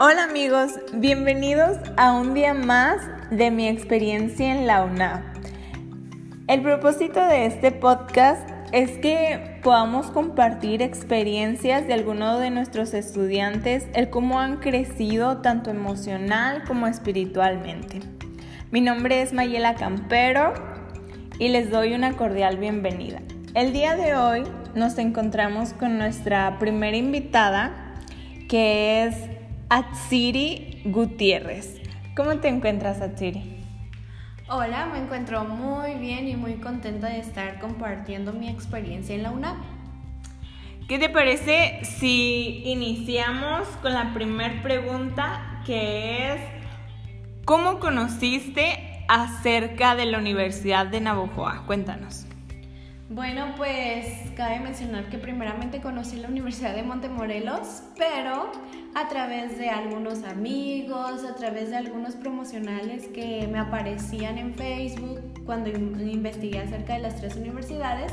Hola amigos, bienvenidos a un día más de mi experiencia en la UNAM. El propósito de este podcast es que podamos compartir experiencias de algunos de nuestros estudiantes, el cómo han crecido tanto emocional como espiritualmente. Mi nombre es Mayela Campero y les doy una cordial bienvenida. El día de hoy nos encontramos con nuestra primera invitada, que es Atsiri Gutiérrez. ¿Cómo te encuentras, Atsiri? Hola, me encuentro muy bien y muy contenta de estar compartiendo mi experiencia en la UNAM. ¿Qué te parece si iniciamos con la primera pregunta que es ¿cómo conociste acerca de la Universidad de Navojoa? Cuéntanos. Bueno, pues cabe mencionar que primeramente conocí la Universidad de Montemorelos, pero a través de algunos amigos, a través de algunos promocionales que me aparecían en Facebook cuando investigué acerca de las tres universidades,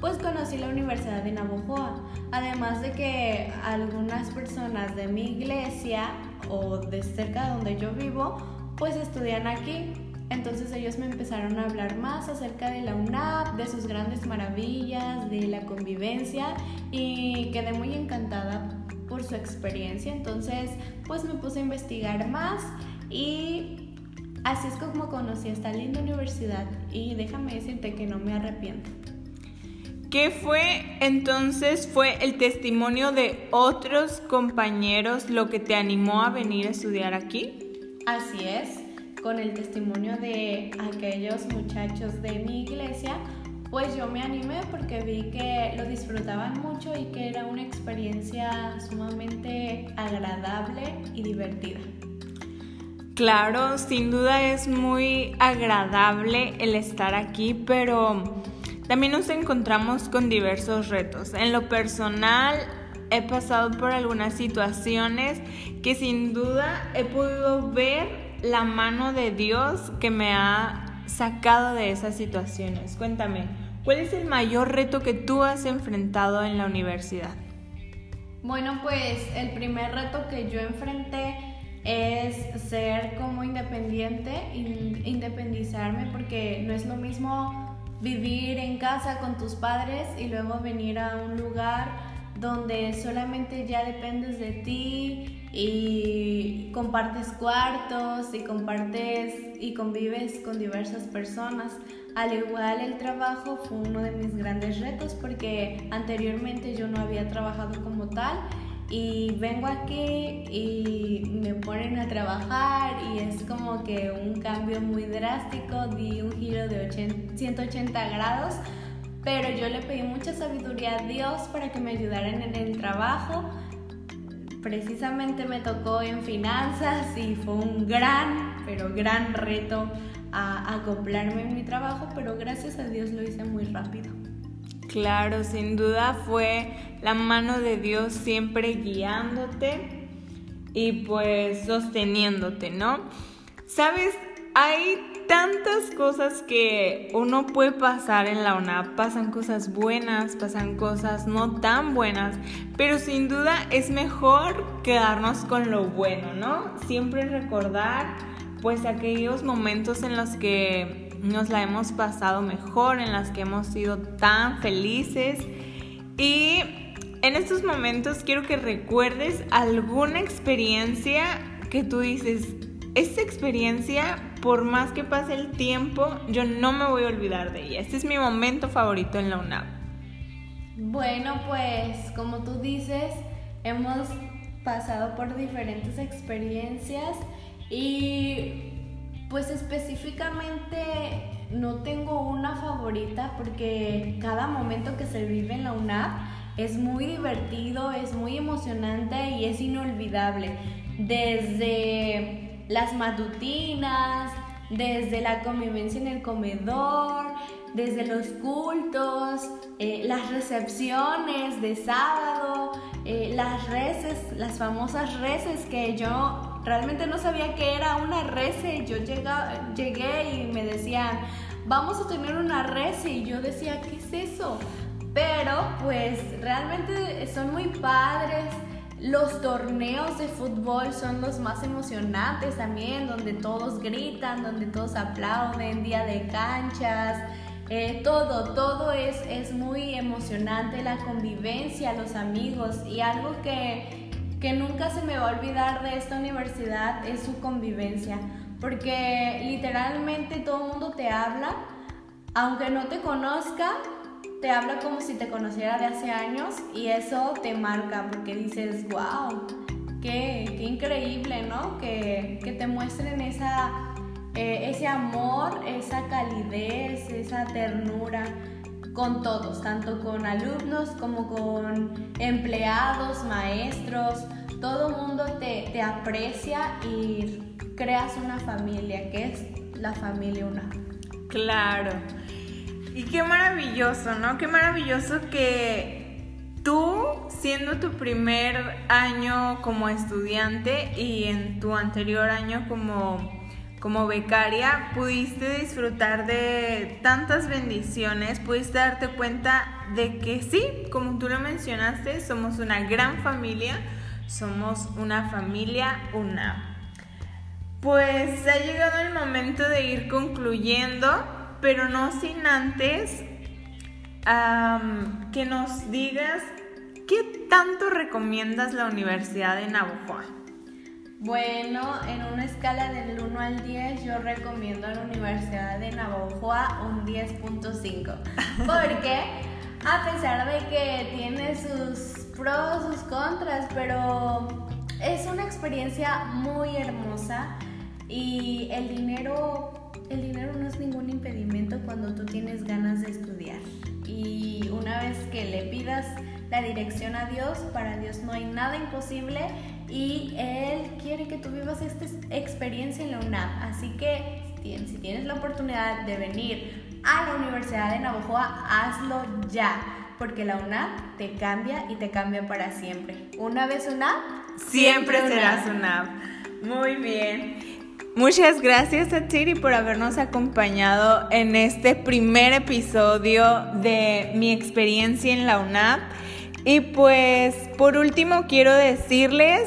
pues conocí la Universidad de Navojoa. Además de que algunas personas de mi iglesia o de cerca de donde yo vivo, pues estudian aquí. Entonces ellos me empezaron a hablar más acerca de la UNAP, de sus grandes maravillas, de la convivencia y quedé muy encantada por su experiencia. Entonces pues me puse a investigar más y así es como conocí esta linda universidad y déjame decirte que no me arrepiento. ¿Qué fue entonces? ¿Fue el testimonio de otros compañeros lo que te animó a venir a estudiar aquí? Así es con el testimonio de aquellos muchachos de mi iglesia, pues yo me animé porque vi que lo disfrutaban mucho y que era una experiencia sumamente agradable y divertida. Claro, sin duda es muy agradable el estar aquí, pero también nos encontramos con diversos retos. En lo personal, he pasado por algunas situaciones que sin duda he podido ver la mano de Dios que me ha sacado de esas situaciones. Cuéntame, ¿cuál es el mayor reto que tú has enfrentado en la universidad? Bueno, pues el primer reto que yo enfrenté es ser como independiente, independizarme, porque no es lo mismo vivir en casa con tus padres y luego venir a un lugar donde solamente ya dependes de ti y compartes cuartos y compartes y convives con diversas personas. Al igual el trabajo fue uno de mis grandes retos porque anteriormente yo no había trabajado como tal y vengo aquí y me ponen a trabajar y es como que un cambio muy drástico, di un giro de 180 grados pero yo le pedí mucha sabiduría a Dios para que me ayudaran en el trabajo. Precisamente me tocó en finanzas y fue un gran, pero gran reto a acoplarme en mi trabajo, pero gracias a Dios lo hice muy rápido. Claro, sin duda fue la mano de Dios siempre guiándote y pues sosteniéndote, ¿no? Sabes, hay tantas cosas que uno puede pasar en la UNAP. Pasan cosas buenas, pasan cosas no tan buenas, pero sin duda es mejor quedarnos con lo bueno, ¿no? Siempre recordar pues aquellos momentos en los que nos la hemos pasado mejor, en los que hemos sido tan felices y en estos momentos quiero que recuerdes alguna experiencia que tú dices, esta experiencia por más que pase el tiempo, yo no me voy a olvidar de ella. Este es mi momento favorito en la UNAM. Bueno, pues como tú dices, hemos pasado por diferentes experiencias y pues específicamente no tengo una favorita porque cada momento que se vive en la UNAM es muy divertido, es muy emocionante y es inolvidable. Desde las matutinas, desde la convivencia en el comedor, desde los cultos, eh, las recepciones de sábado, eh, las reces, las famosas reces que yo realmente no sabía que era una rece. Yo llegué y me decían, vamos a tener una rece y yo decía, ¿qué es eso? Pero pues realmente son muy padres los torneos de fútbol son los más emocionantes también, donde todos gritan, donde todos aplauden, día de canchas, eh, todo, todo es, es muy emocionante, la convivencia, los amigos y algo que, que nunca se me va a olvidar de esta universidad es su convivencia, porque literalmente todo el mundo te habla, aunque no te conozca, te habla como si te conociera de hace años y eso te marca porque dices, wow, qué, increíble, ¿no? Que, que te muestren esa, eh, ese amor, esa calidez, esa ternura con todos, tanto con alumnos como con empleados, maestros, todo mundo te, te aprecia y creas una familia, que es la familia una. Claro. Y qué maravilloso, ¿no? Qué maravilloso que tú, siendo tu primer año como estudiante y en tu anterior año como, como becaria, pudiste disfrutar de tantas bendiciones, pudiste darte cuenta de que sí, como tú lo mencionaste, somos una gran familia, somos una familia una. Pues ha llegado el momento de ir concluyendo pero no sin antes que nos digas qué tanto recomiendas la Universidad de Navojoa. Bueno, en una escala del 1 al 10 yo recomiendo a la Universidad de Navojoa un 10.5 porque a pesar de que tiene sus pros, sus contras, pero es una experiencia muy hermosa y el dinero cuando tú tienes ganas de estudiar. Y una vez que le pidas la dirección a Dios, para Dios no hay nada imposible y Él quiere que tú vivas esta experiencia en la UNAM. Así que si tienes la oportunidad de venir a la Universidad de Navojoa, hazlo ya, porque la UNAM te cambia y te cambia para siempre. Una vez UNAM, siempre, siempre serás UNAM. Muy bien. Muchas gracias a Tiri por habernos acompañado en este primer episodio de mi experiencia en la UNAP. Y pues por último quiero decirles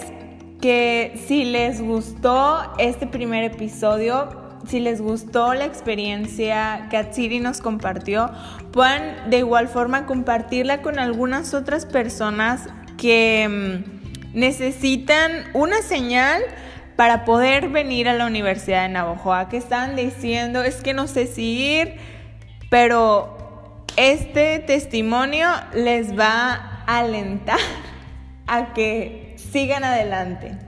que si les gustó este primer episodio, si les gustó la experiencia que Atsiri nos compartió, puedan de igual forma compartirla con algunas otras personas que mm, necesitan una señal para poder venir a la Universidad de Navojoa, que están diciendo, es que no sé si ir, pero este testimonio les va a alentar a que sigan adelante.